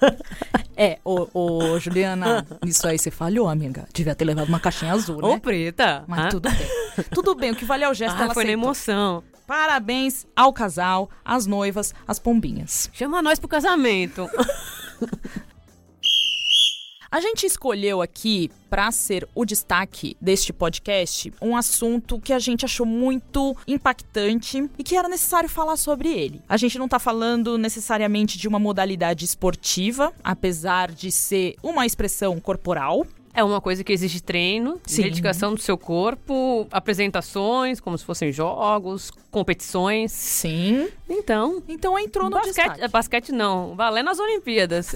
É, ô, ô Juliana, isso aí você falhou, amiga. Devia ter levado uma caixinha azul, né? Ô, preta. Mas Ah, tudo bem. Tudo bem, o que vale é o gesto, ah, ela foi na aceitou. emoção. Parabéns ao casal, às noivas, às pombinhas. Chama nós pro casamento. A gente escolheu aqui, pra ser o destaque deste podcast, um assunto que a gente achou muito impactante e que era necessário falar sobre ele. A gente não tá falando necessariamente de uma modalidade esportiva, apesar de ser uma expressão corporal. É uma coisa que exige treino, Sim. dedicação do seu corpo, apresentações, como se fossem jogos, competições. Sim. Então, Então entrou no basquete, destaque. é, basquete não, valendo nas Olimpíadas.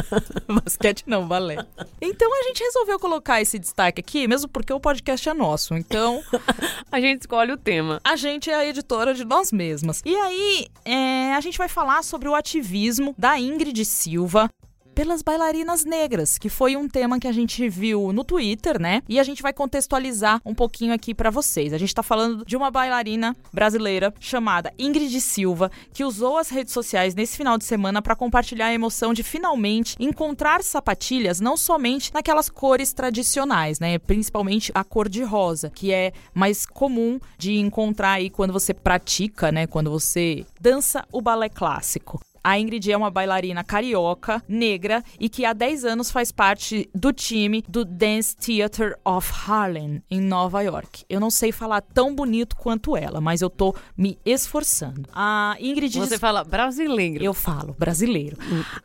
Basquete não, valé. Então a gente resolveu colocar esse destaque aqui, mesmo porque o podcast é nosso. Então a gente escolhe o tema. a gente é a editora de nós mesmas. E aí é, a gente vai falar sobre o ativismo da Ingrid Silva. Pelas bailarinas negras, que foi um tema que a gente viu no Twitter, né? E a gente vai contextualizar um pouquinho aqui pra vocês. A gente tá falando de uma bailarina brasileira chamada Ingrid Silva, que usou as redes sociais nesse final de semana pra compartilhar a emoção de finalmente encontrar sapatilhas não somente naquelas cores tradicionais, né? Principalmente a cor de rosa, que é mais comum de encontrar aí quando você pratica, né? Quando você dança o balé clássico. A Ingrid é uma bailarina carioca, negra e que há 10 anos faz parte do time do Dance Theater of Harlem, em Nova York. Eu não sei falar tão bonito quanto ela, mas eu tô me esforçando. A Ingrid Você fala brasileiro. eu falo, brasileiro.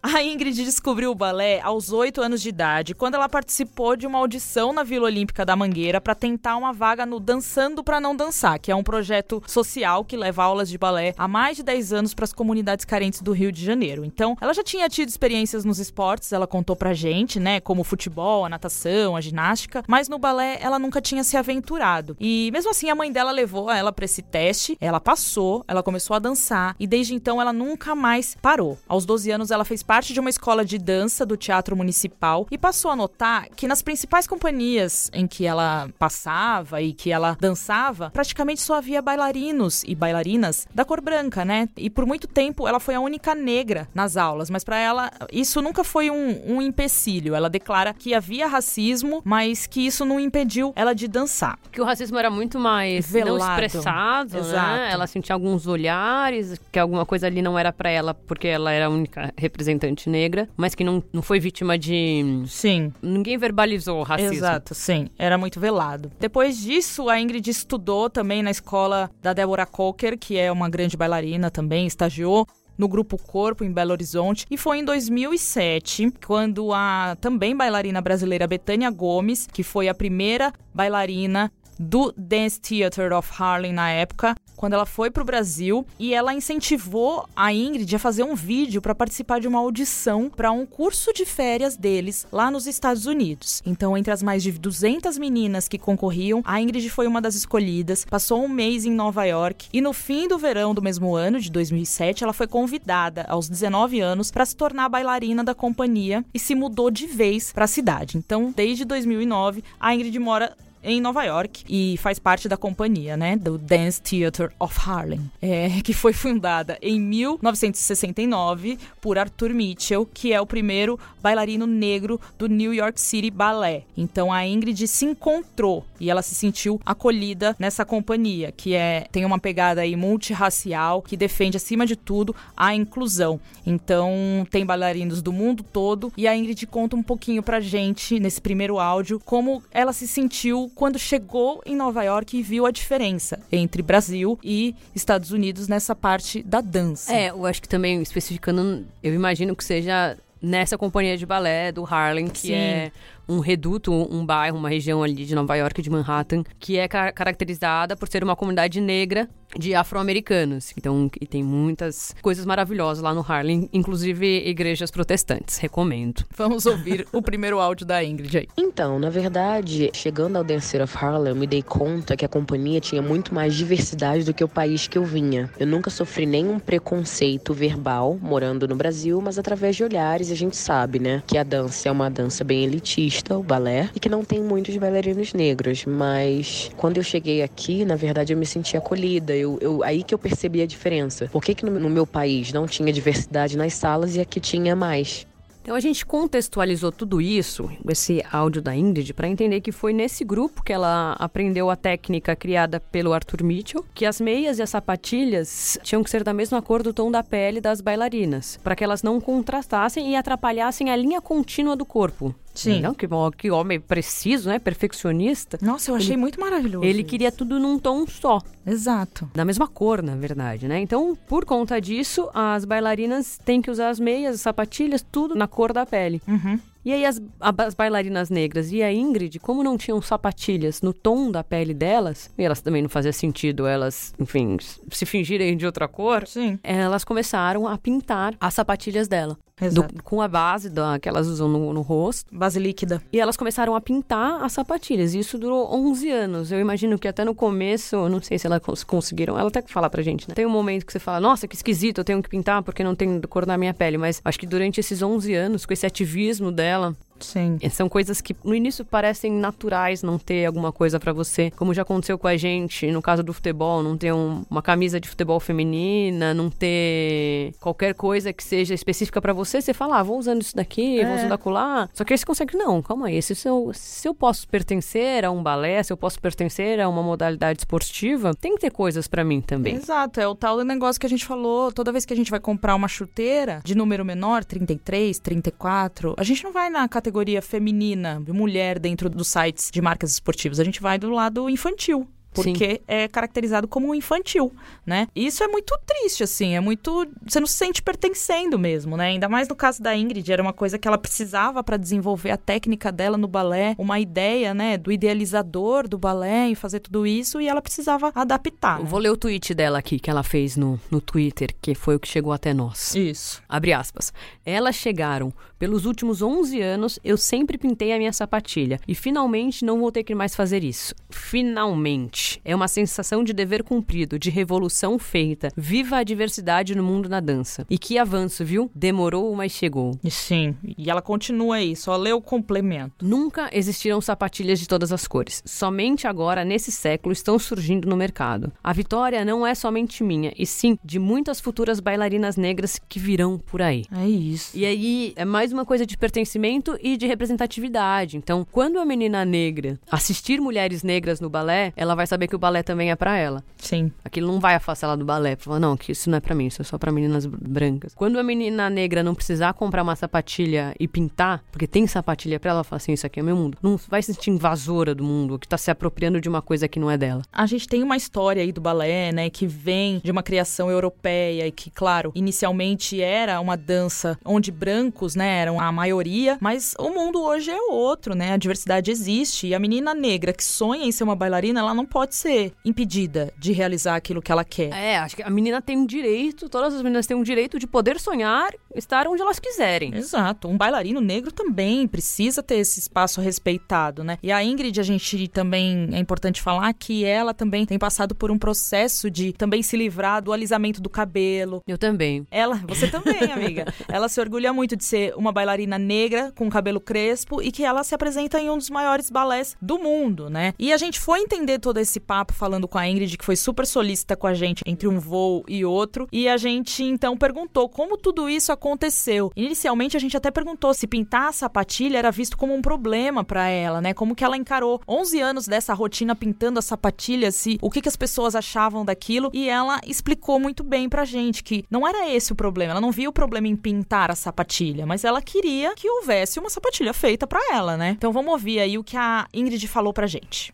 A Ingrid descobriu o balé aos 8 anos de idade, quando ela participou de uma audição na Vila Olímpica da Mangueira para tentar uma vaga no Dançando para Não Dançar, que é um projeto social que leva aulas de balé há mais de 10 anos para as comunidades carentes do Rio de Janeiro. Então, ela já tinha tido experiências nos esportes, ela contou pra gente, né, como o futebol, a natação, a ginástica, mas no balé ela nunca tinha se aventurado. E mesmo assim a mãe dela levou ela para esse teste, ela passou, ela começou a dançar e desde então ela nunca mais parou. Aos 12 anos ela fez parte de uma escola de dança do Teatro Municipal e passou a notar que nas principais companhias em que ela passava e que ela dançava, praticamente só havia bailarinos e bailarinas da cor branca, né? E por muito tempo ela foi a única negra nas aulas, mas para ela isso nunca foi um, um empecilho. Ela declara que havia racismo, mas que isso não impediu ela de dançar. Que o racismo era muito mais não Velado. expressado, Exato. né? Ela sentia alguns olhares, que alguma coisa ali não era pra ela porque ela era a única representante negra, mas que não, não foi vítima de... Sim, Ninguém verbalizou o racismo. Exato, sim. Era muito velado. Depois disso, a Ingrid estudou também na escola da Débora Coker, que é uma grande bailarina também, estagiou no Grupo Corpo em Belo Horizonte e foi em 2007 quando a também bailarina brasileira Betânia Gomes, que foi a primeira bailarina do Dance Theater of Harlem na época, quando ela foi pro Brasil e ela incentivou a Ingrid a fazer um vídeo para participar de uma audição para um curso de férias deles lá nos Estados Unidos. Então, entre as mais de 200 meninas que concorriam, a Ingrid foi uma das escolhidas, passou um mês em Nova York e no fim do verão do mesmo ano, de 2007, ela foi convidada aos 19 anos para se tornar bailarina da companhia e se mudou de vez para a cidade. Então, desde 2009, a Ingrid mora em Nova York e faz parte da companhia, né, do Dance Theater of Harlem, é, que foi fundada em 1969 por Arthur Mitchell, que é o primeiro bailarino negro do New York City Ballet. Então a Ingrid se encontrou e ela se sentiu acolhida nessa companhia, que é tem uma pegada aí multirracial, que defende acima de tudo a inclusão. Então tem bailarinos do mundo todo e a Ingrid conta um pouquinho pra gente nesse primeiro áudio como ela se sentiu quando chegou em Nova York e viu a diferença entre Brasil e Estados Unidos nessa parte da dança. É, eu acho que também, especificando, eu imagino que seja nessa companhia de balé do Harlem, que Sim. é um reduto, um bairro, uma região ali de Nova York, de Manhattan, que é ca- caracterizada por ser uma comunidade negra de afro-americanos. Então, e tem muitas coisas maravilhosas lá no Harlem, inclusive igrejas protestantes. Recomendo. Vamos ouvir o primeiro áudio da Ingrid aí. Então, na verdade, chegando ao Dancer of Harlem, eu me dei conta que a companhia tinha muito mais diversidade do que o país que eu vinha. Eu nunca sofri nenhum preconceito verbal morando no Brasil, mas através de olhares a gente sabe, né, que a dança é uma dança bem elitista, o balé, e que não tem muitos bailarinos negros. Mas quando eu cheguei aqui, na verdade, eu me senti acolhida. Eu, eu- aí que eu percebi a diferença. Por que, que no, no meu país não tinha diversidade nas salas e aqui tinha mais? Então a gente contextualizou tudo isso, esse áudio da Ingrid, para entender que foi nesse grupo que ela aprendeu a técnica criada pelo Arthur Mitchell, que as meias e as sapatilhas tinham que ser da mesma cor do tom da pele das bailarinas, para que elas não contrastassem e atrapalhassem a linha contínua do corpo. Sim. Não, que, que homem preciso, né? Perfeccionista. Nossa, eu achei muito maravilhoso. Ele isso. queria tudo num tom só. Exato. Da mesma cor, na verdade, né? Então, por conta disso, as bailarinas têm que usar as meias, as sapatilhas, tudo na cor da pele. Uhum. E aí as, as bailarinas negras e a Ingrid, como não tinham sapatilhas no tom da pele delas, e elas também não fazia sentido elas, enfim, se fingirem de outra cor, Sim. elas começaram a pintar as sapatilhas dela. Do- com a base da, que elas usam no, no rosto. Base líquida. E elas começaram a pintar as sapatilhas. E isso durou 11 anos. Eu imagino que até no começo, eu não sei se elas cons- conseguiram. Ela até que fala pra gente, né? Tem um momento que você fala, nossa, que esquisito, eu tenho que pintar porque não tem cor na minha pele. Mas acho que durante esses 11 anos, com esse ativismo dela, Sim. é, São coisas que no início parecem naturais não ter alguma coisa pra você, como já aconteceu com a gente no caso do futebol, não ter um- uma camisa de futebol feminina, não ter qualquer coisa que seja específica pra você, você fala, ah, vou usando isso daqui, vou É. usando acolá. Só que aí você consegue, não, calma aí, se eu, se eu posso pertencer a um balé, se eu posso pertencer a uma modalidade esportiva, tem que ter coisas pra mim também. Exato, é o tal do negócio que a gente falou, toda vez que a gente vai comprar uma chuteira de número menor, 33, 34, a gente não vai na categoria feminina, de mulher dentro dos sites de marcas esportivas, a gente vai do lado infantil. Sim. Porque é caracterizado como infantil, né? E isso é muito triste, assim, é muito. Você não se sente pertencendo mesmo, né? Ainda mais no caso da Ingrid, era uma coisa que ela precisava para desenvolver a técnica dela no balé, uma ideia, né, do idealizador do balé e fazer tudo isso, e ela precisava adaptar. Eu né? vou ler o tweet dela aqui, que ela fez no, no Twitter, que foi o que chegou até nós. Isso. Abre aspas. Elas chegaram. Pelos últimos 11 anos, eu sempre pintei a minha sapatilha. E finalmente não vou ter que mais fazer isso. Finalmente. É uma sensação de dever cumprido, de revolução feita. Viva a diversidade no mundo da dança. E que avanço, viu? Demorou, mas chegou. E Sim, e ela continua aí, só lê o complemento. Nunca existiram sapatilhas de todas as cores. Somente agora, nesse século, estão surgindo no mercado. A vitória não é somente minha, e sim de muitas futuras bailarinas negras que virão por aí. É isso. E aí é mais uma coisa de pertencimento e de representatividade. Então, quando a menina negra assistir mulheres negras no balé, ela vai saber que o balé também é para ela. Sim. Aquilo não vai afastar ela do balé. Falar, não, que isso não é para mim, isso é só para meninas brancas. Quando a menina negra não precisar comprar uma sapatilha e pintar, porque tem sapatilha para ela, fala assim, isso aqui é meu mundo. Não vai se sentir invasora do mundo, que tá se apropriando de uma coisa que não é dela. A gente tem uma história aí do balé, né, que vem de uma criação europeia e que, claro, inicialmente era uma dança onde brancos, né, eram a maioria, mas o mundo hoje é outro, né? A diversidade existe e a menina negra que sonha em ser uma bailarina, ela não pode ser impedida de realizar aquilo que ela quer. É, acho que a menina tem um direito, todas as meninas têm um direito de poder sonhar, estar onde elas quiserem. Exato. Um bailarino negro também precisa ter esse espaço respeitado, né? E a Ingrid, a gente também é importante falar que ela também tem passado por um processo de também se livrar do alisamento do cabelo. Eu também. Ela, você também, amiga. ela se orgulha muito de ser uma bailarina negra com cabelo crespo e que ela se apresenta em um dos maiores balés do mundo, né? E a gente foi entender todo esse papo falando com a Ingrid, que foi super solícita com a gente entre um voo e outro, e a gente então perguntou como tudo isso aconteceu. Inicialmente a gente até perguntou se pintar a sapatilha era visto como um problema para ela, né? Como que ela encarou 11 anos dessa rotina pintando a sapatilha, se o que, que as pessoas achavam daquilo, e ela explicou muito bem pra gente que não era esse o problema, ela não via o problema em pintar a sapatilha, mas ela queria que houvesse uma sapatilha feita para ela, né? Então vamos ouvir aí o que a Ingrid falou pra gente.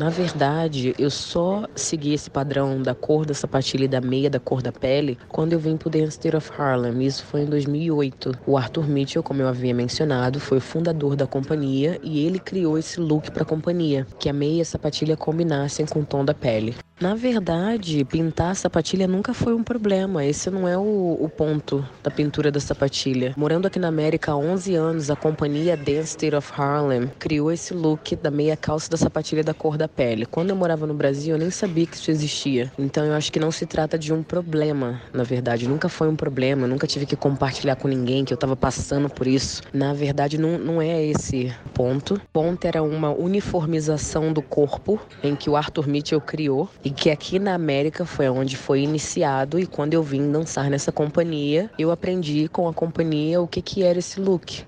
Na verdade, eu só segui esse padrão da cor da sapatilha e da meia da cor da pele quando eu vim pro Dance Theater of Harlem. Isso foi em 2008. O Arthur Mitchell, como eu havia mencionado, foi o fundador da companhia e ele criou esse look para a companhia, que a meia e a sapatilha combinassem com o tom da pele. Na verdade, pintar a sapatilha nunca foi um problema. Esse não é o, o, ponto da pintura da sapatilha. Morando aqui na América há 11 anos, a companhia Dance Theater of Harlem criou esse look da meia calça da sapatilha da cor da pele. Quando eu morava no Brasil, eu nem sabia que isso existia. Então eu acho que não se trata de um problema, na verdade. Nunca foi um problema, eu nunca tive que compartilhar com ninguém que eu estava passando por isso. Na verdade, não, não é esse ponto. O ponto era uma uniformização do corpo em que o Arthur Mitchell criou e que aqui na América foi onde foi iniciado. E quando eu vim dançar nessa companhia, eu aprendi com a companhia o que, que era esse look.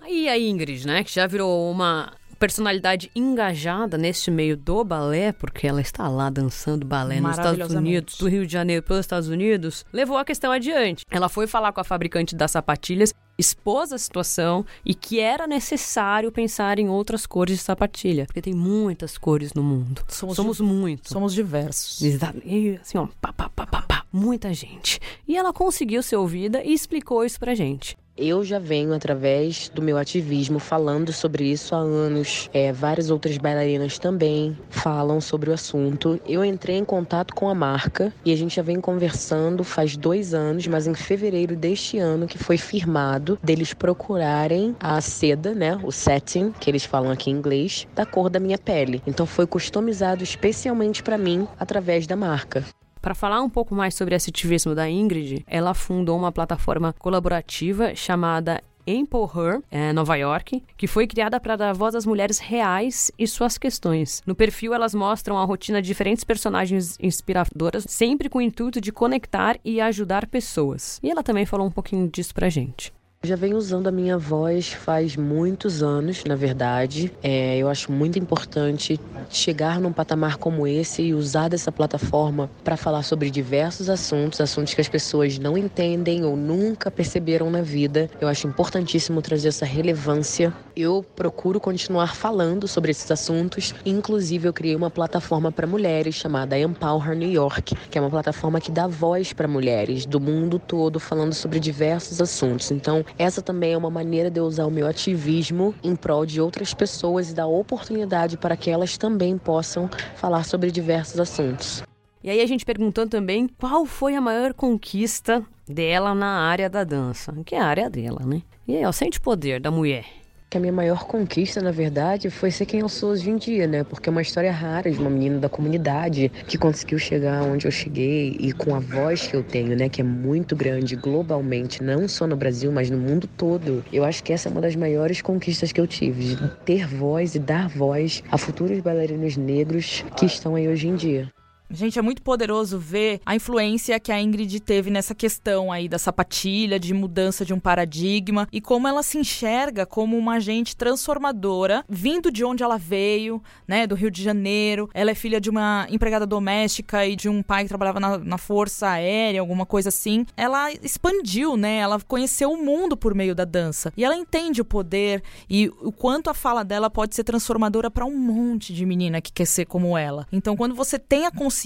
Aí a Ingrid, né, que já virou uma personalidade engajada neste meio do balé, porque ela está lá dançando balé nos Estados Unidos, do Rio de Janeiro pelos Estados Unidos, levou a questão adiante. Ela foi falar com a fabricante das sapatilhas, expôs a situação e que era necessário pensar em outras cores de sapatilha, porque tem muitas cores no mundo. Somos, somos muitos. Somos diversos. E assim, ó, pá, pá, pá, pá, pá, muita gente. E ela conseguiu ser ouvida e explicou isso pra gente. Eu já venho, através do meu ativismo, falando sobre isso há anos. É, várias outras bailarinas também falam sobre o assunto. Eu entrei em contato com a marca e a gente já vem conversando faz dois anos, mas em fevereiro deste ano que foi firmado deles procurarem a seda, né, o setting, que eles falam aqui em inglês, da cor da minha pele. Então foi customizado especialmente para mim através da marca. Para falar um pouco mais sobre esse ativismo da Ingrid, ela fundou uma plataforma colaborativa chamada Empower, é, Nova York, que foi criada para dar voz às mulheres reais e suas questões. No perfil, elas mostram a rotina de diferentes personagens inspiradoras, sempre com o intuito de conectar e ajudar pessoas. E ela também falou um pouquinho disso pra gente. Já venho usando a minha voz faz muitos anos, na verdade. É, eu acho muito importante chegar num patamar como esse e usar dessa plataforma para falar sobre diversos assuntos, assuntos que as pessoas não entendem ou nunca perceberam na vida. Eu acho importantíssimo trazer essa relevância. Eu procuro continuar falando sobre esses assuntos. Inclusive, eu criei uma plataforma para mulheres chamada Empower New York, que é uma plataforma que dá voz para mulheres do mundo todo falando sobre diversos assuntos. Então, essa também é uma maneira de eu usar o meu ativismo em prol de outras pessoas e dar oportunidade para que elas também possam falar sobre diversos assuntos. E aí a gente perguntou também qual foi a maior conquista dela na área da dança, que é a área dela, né? E aí, ó, sente o poder da mulher que a minha maior conquista, na verdade, foi ser quem eu sou hoje em dia, né? Porque é uma história rara de uma menina da comunidade que conseguiu chegar onde eu cheguei e com a voz que eu tenho, né? Que é muito grande globalmente, não só no Brasil, mas no mundo todo. Eu acho que essa é uma das maiores conquistas que eu tive, de ter voz e dar voz a futuros bailarinos negros que estão aí hoje em dia. Gente, é muito poderoso ver a influência que a Ingrid teve nessa questão aí da sapatilha, de mudança de um paradigma e como ela se enxerga como uma agente transformadora, vindo de onde ela veio, né, do Rio de Janeiro. Ela é filha de uma empregada doméstica e de um pai que trabalhava na, na Força Aérea, alguma coisa assim. Ela expandiu, né? Ela conheceu o mundo por meio da dança. E ela entende o poder e o quanto a fala dela pode ser transformadora para um monte de menina que quer ser como ela. Então, quando você tem a consciência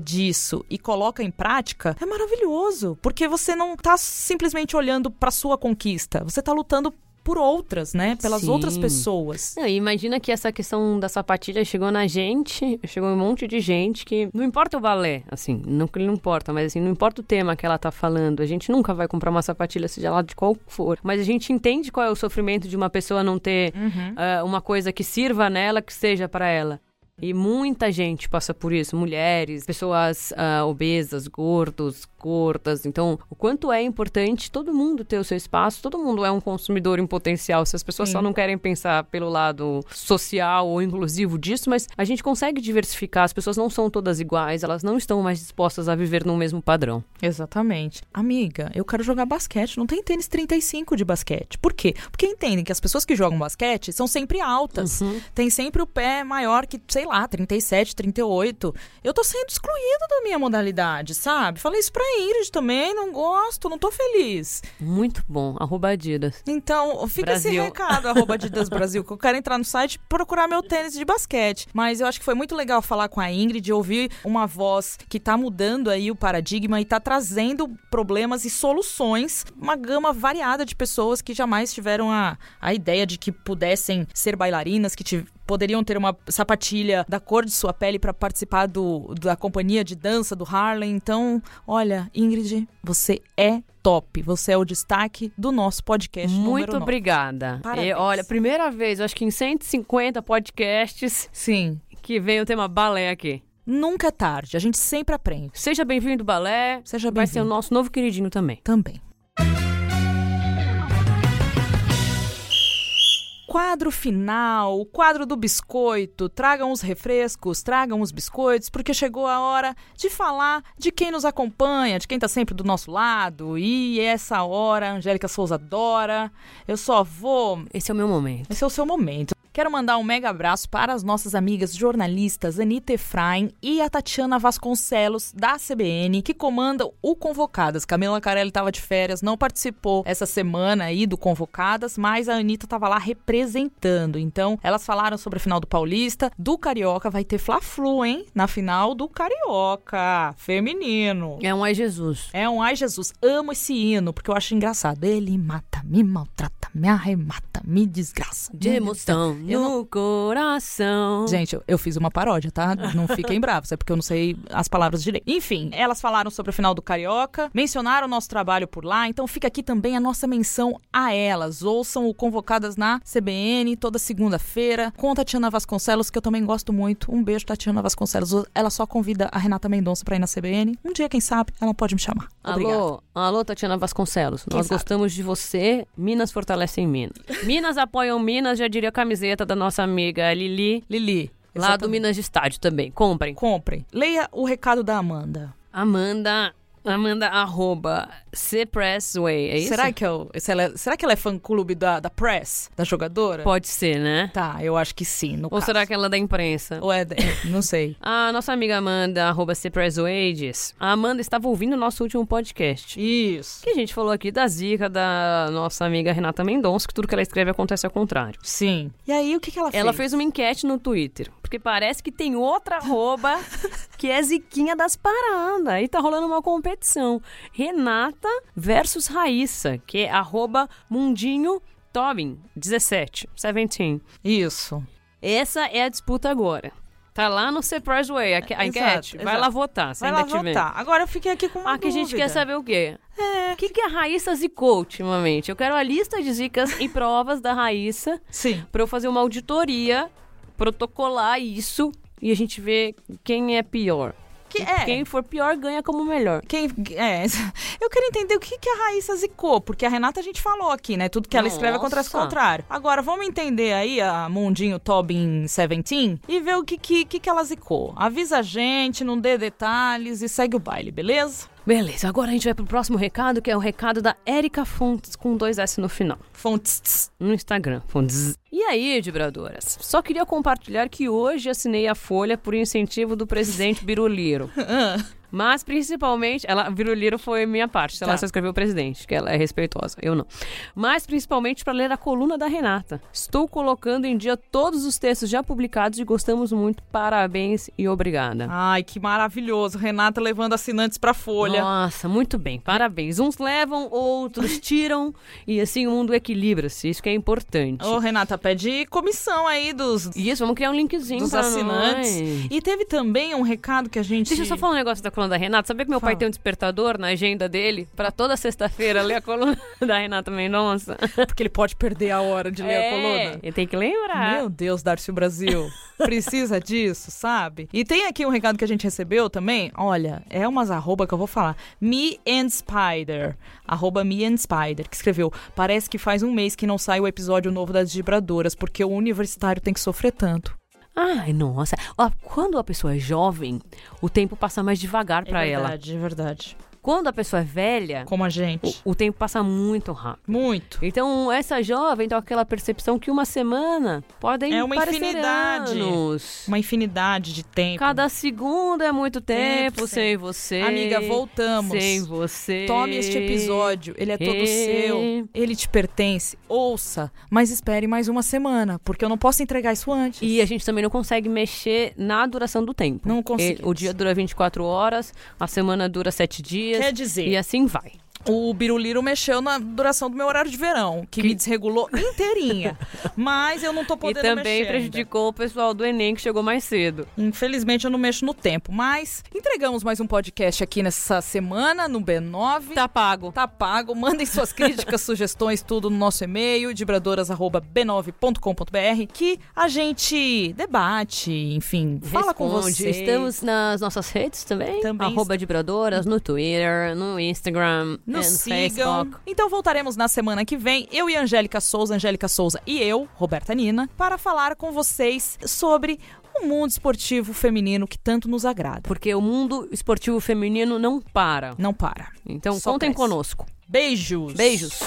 disso e coloca em prática, é maravilhoso, porque você não tá simplesmente olhando para sua conquista, você tá lutando por outras, né? Pelas Sim. outras pessoas. Não, imagina que essa questão da sapatilha chegou na gente, chegou um monte de gente que não importa o balé, assim, não que não importa, mas assim, não importa o tema que ela tá falando, a gente nunca vai comprar uma sapatilha, seja lá de qual for, mas a gente entende qual é o sofrimento de uma pessoa não ter ah, uma coisa que sirva nela, que seja para ela. E muita gente passa por isso, mulheres, pessoas ah, obesas, gordos, gordas. Então, o quanto é importante todo mundo ter o seu espaço, todo mundo é um consumidor em potencial. Se as pessoas só não querem pensar pelo lado social ou inclusivo disso, mas a gente consegue diversificar, as pessoas não são todas iguais, elas não estão mais dispostas a viver no mesmo padrão. Exatamente. Amiga, eu quero jogar basquete. Não tem tênis 35 de basquete. Por quê? Porque entendem que as pessoas que jogam basquete são sempre altas. Tem sempre o pé maior que, sei lá, 37, 38. Eu tô sendo excluída da minha modalidade, sabe? Falei isso pra Ingrid também. Não gosto, não tô feliz. Muito bom, arroba Adidas. Então, fica esse Brasil. recado, arroba Adidas Brasil, que eu quero entrar no site e procurar meu tênis de basquete. Mas eu acho que foi muito legal falar com a Ingrid, ouvir uma voz que tá mudando aí o paradigma e tá trazendo problemas e soluções, uma gama variada de pessoas que jamais tiveram a, a ideia de que pudessem ser bailarinas, que poderiam ter uma sapatilha da cor de sua pele para participar do, da companhia de dança do Harlem. Então, olha, Ingrid, você é top. Você é o destaque do nosso podcast. Muito obrigada. E, olha, primeira vez, acho que em 150 podcasts Sim. que vem o tema balé aqui. Nunca é tarde, a gente sempre aprende. Seja bem-vindo, balé. Seja Vai ser o bem-vindo. nosso novo queridinho também. Também. Quadro final, o quadro do biscoito. Tragam os refrescos, tragam os biscoitos, porque chegou a hora de falar de quem nos acompanha, de quem tá sempre do nosso lado. E essa hora, a Angélica Souza adora. Eu só vou Esse é o meu momento. Esse é o seu momento. Quero mandar um mega abraço para as nossas amigas jornalistas Anitta Efraim e a Tatiana Vasconcelos, da CBN, que comandam o Convocadas. Camila Carelli estava de férias, não participou essa semana aí do Convocadas, mas a Anitta estava lá representando. Então, elas falaram sobre a final do Paulista, do Carioca. Vai ter Fla-Flu, hein? Na final do Carioca, feminino. É um Ai Jesus. É um ai Jesus, amo esse hino, porque eu acho engraçado. Ele mata, me maltrata, me arremata, me desgraça. De emoção Eu não- no coração. Gente, eu, eu fiz uma paródia, tá? Não fiquem bravos, é porque eu não sei as palavras direito. Enfim, elas falaram sobre a final do Carioca, mencionaram o nosso trabalho por lá, então fica aqui também a nossa menção a elas. Ouçam o Convocadas na CBN toda segunda-feira, com Tatiana Vasconcelos, que eu também gosto muito. Um beijo, Tatiana Vasconcelos. Ela só convida a Renata Mendonça pra ir na CBN. Um dia, quem sabe, ela pode me chamar. Obrigada. Alô, alô, Tatiana Vasconcelos. Quem Nós sabe? gostamos de você. Minas fortalecem Minas. Minas apoiam Minas, já diria a camiseta da nossa amiga Lili. Lili. Lá do. Minas de Estádio também. Comprem. Comprem. Leia o recado da Amanda. Amanda. Amanda arroba Cpressway, é isso? Será que, eu, se ela é- será que ela é fã-clube da, da Press, da jogadora? Pode ser, né? Tá, eu acho que sim, Ou caso. será que ela é da imprensa? Ou é, é, não sei. A nossa amiga Amanda, arroba Cpressway, diz. A Amanda estava ouvindo o nosso último podcast. Isso. Que a gente falou aqui da zica da nossa amiga Renata Mendonça, que tudo que ela escreve acontece ao contrário. Sim. E aí, o que, que ela fez? Ela fez uma enquete no Twitter. Porque parece que tem outra arroba que é ziquinha das paradas. Aí tá rolando uma competição. Renata versus Raíssa, que é arroba Mundinho Tobin, 17, 17. Isso. Essa é a disputa agora. Tá lá no Surprise Way, a, a Exato, enquete. Vai exato. lá votar, se Vai ainda lá tiver. votar. Agora eu fiquei aqui com uma Ah, que a gente quer saber o quê? É. O que, que a Raíssa zicou ultimamente? Eu quero a lista de dicas e provas da Raíssa Sim. pra eu fazer uma auditoria, protocolar isso e a gente ver quem é pior. Que é. Quem for pior ganha como melhor. Quem, é, eu quero entender o que, que a Raíssa zicou, porque a Renata a gente falou aqui, né? Tudo que ela escreve acontece ao Nossa. contrário. Agora, vamos entender aí a Mundinho Tobin 17 e ver o que, que, que, que ela zicou. Avisa a gente, não dê detalhes e segue o baile, beleza? Beleza, agora a gente vai pro próximo recado, que é o recado da Érica Fontes, com dois S no final. Fontes. no Instagram. Fontes. E aí, vibradoras? Só queria compartilhar que hoje assinei a folha por incentivo do presidente Biruliro. Mas principalmente, ela, Biruliro foi minha parte, ela Tá. só escreveu presidente, que ela é respeitosa, eu não. Mas principalmente para ler a coluna da Renata. Estou colocando em dia todos os textos já publicados e gostamos muito. Parabéns e obrigada. Ai, que maravilhoso. Renata levando assinantes pra Folha. Nossa, muito bem, parabéns. Uns levam, outros tiram, e assim o mundo equilibra-se. Isso que é importante. Ô, Renata, pede comissão aí dos, Isso, vamos criar um linkzinho dos assinantes. nós. E teve também um recado que a gente. Deixa eu só falar um negócio da coluna da Renata. Sabia que meu pai Fala. tem um despertador na agenda dele pra toda sexta-feira ler a coluna da Renata Mendonça? Porque ele pode perder a hora de ler a coluna. Ele tem que lembrar. Meu Deus, Darcy Brasil. Precisa disso, sabe? E tem aqui um recado que a gente recebeu também. Olha, é umas arroba que eu vou falar. Me and Spider. Arroba Me and Spider, que escreveu. Parece que faz um mês que não sai o episódio novo das vibradoras, porque o universitário tem que sofrer tanto. Ai, nossa. Ó, quando a pessoa é jovem, o tempo passa mais devagar pra é ela. verdade, é verdade. Quando a pessoa é velha, Como a gente. o, o tempo passa muito rápido. Muito. Então, essa jovem tem aquela percepção que uma semana podem É uma infinidade. anos. Uma infinidade de tempo. Cada segundo é muito tempo, Tempo sem você. Amiga, voltamos. Sem você. Tome este episódio, ele é todo É. seu, ele te pertence. Ouça, mas espere mais uma semana, porque eu não posso entregar isso antes. E a gente também não consegue mexer na duração do tempo. Não conseguimos. Ele- O dia dura 24 horas, a semana dura 7 dias. Quer dizer- E assim vai. O Biruliro mexeu na duração do meu horário de verão, que, me desregulou inteirinha. mas eu não tô E podendo também mexer ainda. prejudicou o pessoal do Enem que chegou mais cedo. Infelizmente eu não mexo no tempo, mas entregamos mais um podcast aqui nessa semana no B9. Tá pago. Tá pago. Mandem suas críticas, sugestões, tudo no nosso e-mail, vibradoras.b9.com.br, que a gente debate, enfim, fala com Responde. vocês. Estamos nas nossas redes também. Também Arroba Vibradoras, no Twitter, no Instagram, Nos no sigam. Facebook. Então voltaremos na semana que vem, eu e Angélica Souza, Angélica Souza e eu, Roberta Nina, para falar com vocês sobre o mundo esportivo feminino que tanto nos agrada. Porque o mundo esportivo feminino não para. Não para. Então Só contem cresce. conosco. Beijos. Beijos.